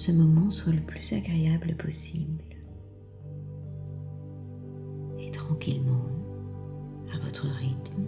ce moment soit le plus agréable possible. Et tranquillement, à votre rythme,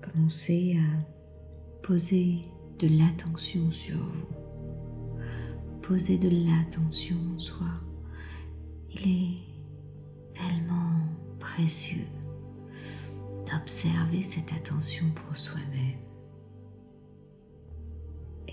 commencez à poser de l'attention sur vous. Posez de l'attention en soi. Il est tellement précieux d'observer cette attention pour soi-même.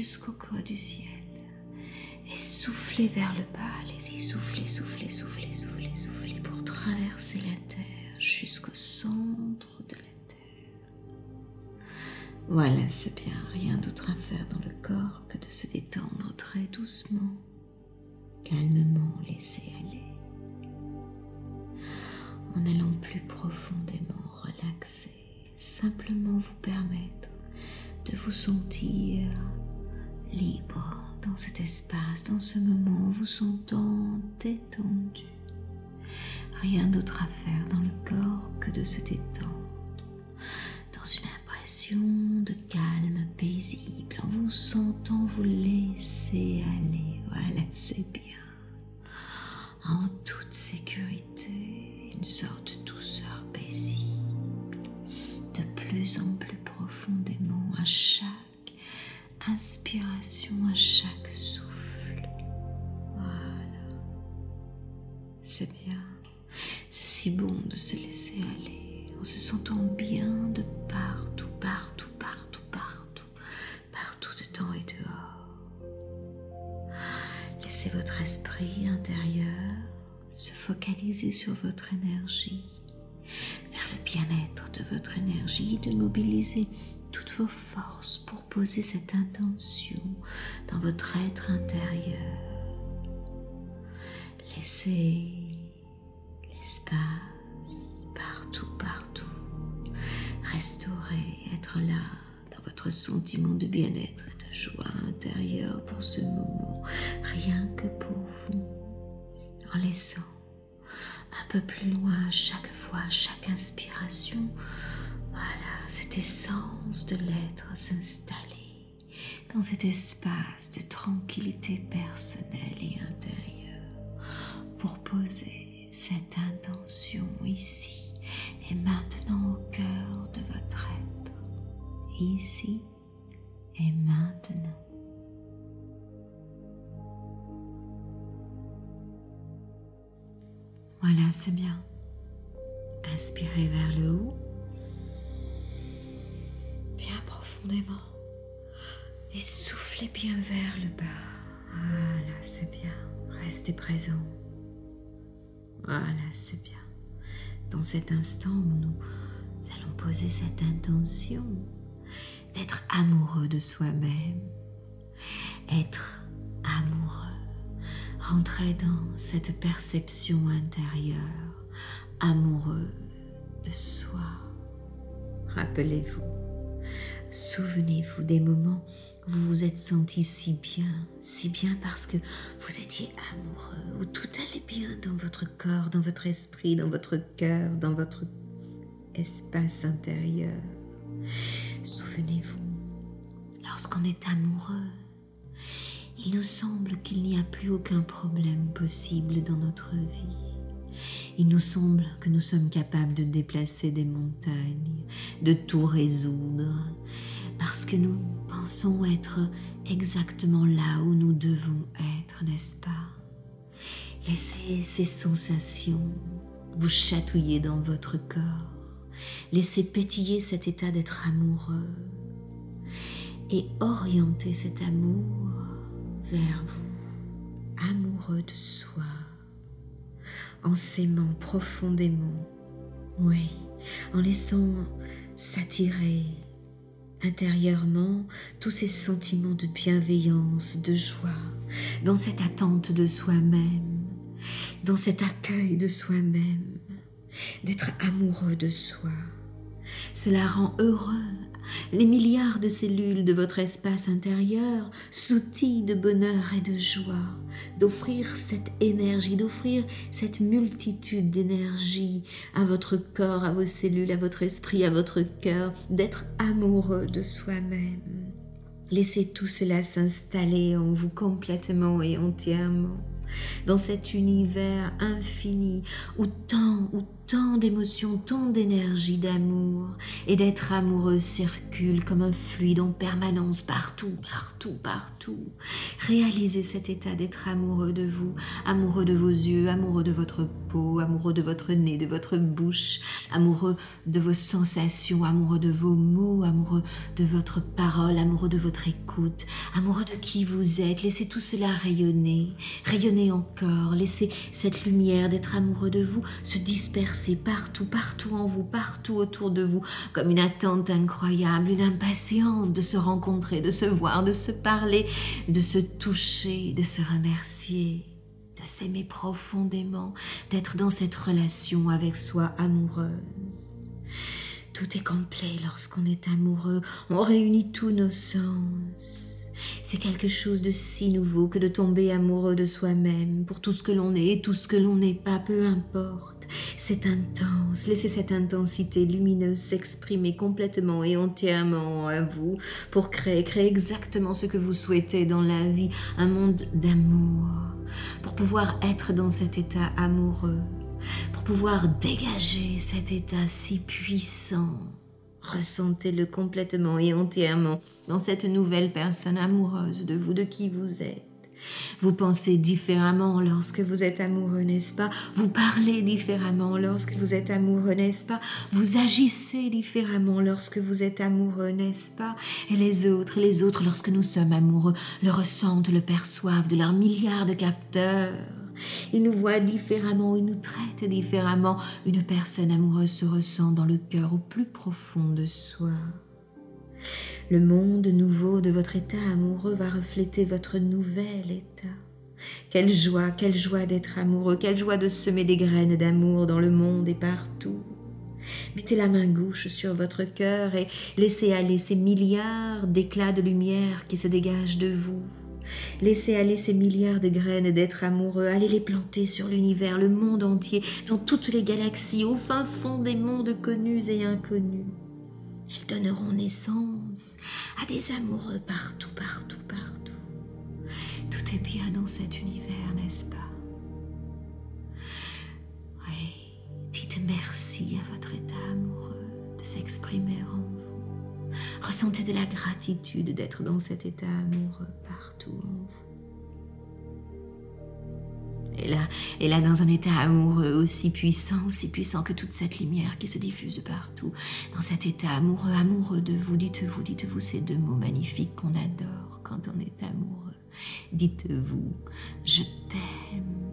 jusqu'au creux du ciel. Et soufflez vers le bas. Allez-y, soufflez, soufflez, soufflez, soufflez, soufflez pour traverser la terre jusqu'au centre de la terre. Voilà, c'est bien. Rien d'autre à faire dans le corps que de se détendre très doucement, calmement, laisser aller en allant plus profondément relaxer, simplement vous permettre de vous sentir libre dans cet espace, dans ce moment, vous sentant détendu. Rien d'autre à faire dans le corps que de se détendre, dans une impression de calme paisible, en vous sentant vous laisser aller. Voilà, c'est bien. En toute sécurité, une sorte de douceur paisible de plus en plus profondément à chaque inspiration, à chaque souffle. Voilà. C'est bien. C'est si bon de se laisser aller en se sentant bien de partout, partout, partout, partout, partout dedans et dehors. Laissez votre esprit intérieur se focaliser sur votre énergie vers le bien-être de votre énergie, de mobiliser toutes vos forces pour poser cette intention dans votre être intérieur. Laissez l'espace partout, partout. Restaurer, être là dans votre sentiment de bien-être et de joie intérieure pour ce moment, rien que pour vous, en laissant un peu plus loin chaque fois, chaque inspiration. Cette essence de l'être s'installer dans cet espace de tranquillité personnelle et intérieure pour poser cette intention ici et maintenant au cœur de votre être, ici et maintenant. Voilà, c'est bien. Inspirez vers le haut, et soufflez bien vers le bas. Voilà, c'est bien. Restez présent. Voilà, c'est bien. Dans cet instant où nous allons poser cette intention d'être amoureux de soi-même, être amoureux, rentrer dans cette perception intérieure amoureux de soi. Rappelez-vous, souvenez-vous des moments où vous vous êtes senti si bien, si bien parce que vous étiez amoureux, où tout allait bien dans votre corps, dans votre esprit, dans votre cœur, dans votre espace intérieur. Souvenez-vous, lorsqu'on est amoureux, il nous semble qu'il n'y a plus aucun problème possible dans notre vie. Il nous semble que nous sommes capables de déplacer des montagnes, de tout résoudre, parce que nous pensons être exactement là où nous devons être, n'est-ce pas? Laissez ces sensations vous chatouiller dans votre corps. Laissez pétiller cet état d'être amoureux et orientez cet amour vers vous, amoureux de soi en s'aimant profondément, oui, en laissant s'attirer intérieurement tous ces sentiments de bienveillance, de joie, dans cette attente de soi-même, dans cet accueil de soi-même, d'être amoureux de soi. Cela rend heureux les milliards de cellules de votre espace intérieur sautillent de bonheur et de joie, d'offrir cette énergie, d'offrir cette multitude d'énergie à votre corps, à vos cellules, à votre esprit, à votre cœur, d'être amoureux de soi-même. Laissez tout cela s'installer en vous complètement et entièrement dans cet univers infini où tant, où tant d'émotions, tant d'énergie, d'amour et d'être amoureux circulent comme un fluide en permanence partout, partout, partout. Réalisez cet état d'être amoureux de vous, amoureux de vos yeux, amoureux de votre peau, amoureux de votre nez, de votre bouche, amoureux de vos sensations, amoureux de vos mots, amoureux de votre parole, amoureux de votre écoute, amoureux de qui vous êtes. Laissez tout cela rayonner, rayonner encore, laissez cette lumière d'être amoureux de vous se disperser partout, partout en vous, partout autour de vous, comme une attente incroyable, une impatience de se rencontrer, de se voir, de se parler, de se toucher, de se remercier, de s'aimer profondément, d'être dans cette relation avec soi amoureuse. Tout est complet lorsqu'on est amoureux, on réunit tous nos sens. C'est quelque chose de si nouveau que de tomber amoureux de soi-même pour tout ce que l'on est et tout ce que l'on n'est pas, peu importe. C'est intense, laissez cette intensité lumineuse s'exprimer complètement et entièrement à vous pour créer, créer exactement ce que vous souhaitez dans la vie, un monde d'amour, pour pouvoir être dans cet état amoureux, pour pouvoir dégager cet état si puissant Ressentez-le complètement et entièrement dans cette nouvelle personne amoureuse de vous, de qui vous êtes. Vous pensez différemment lorsque vous êtes amoureux, n'est-ce pas? Vous parlez différemment lorsque vous êtes amoureux, n'est-ce pas? Vous agissez différemment lorsque vous êtes amoureux, n'est-ce pas? Et les autres, les autres, lorsque nous sommes amoureux, le ressentent, le perçoivent de leurs milliards de capteurs. Ils nous voient différemment, ils nous traitent différemment. Une personne amoureuse se ressent dans le cœur au plus profond de soi. Le monde nouveau de votre état amoureux va refléter votre nouvel état. Quelle joie, quelle joie d'être amoureux, quelle joie de semer des graines d'amour dans le monde et partout. Mettez la main gauche sur votre cœur et laissez aller ces milliards d'éclats de lumière qui se dégagent de vous. Laissez aller ces milliards de graines d'être amoureux, allez les planter sur l'univers, le monde entier, dans toutes les galaxies, au fin fond des mondes connus et inconnus. Elles donneront naissance à des amoureux partout, partout, partout. Tout est bien dans cet univers, n'est-ce pas? Oui, dites merci à votre état amoureux de s'exprimer en vous. Ressentez de la gratitude d'être dans cet état amoureux partout en vous. Et là, là, dans un état amoureux aussi puissant, aussi puissant que toute cette lumière qui se diffuse partout, dans cet état amoureux, amoureux de vous, dites-vous, dites-vous ces deux mots magnifiques qu'on adore quand on est amoureux. Dites-vous, je t'aime,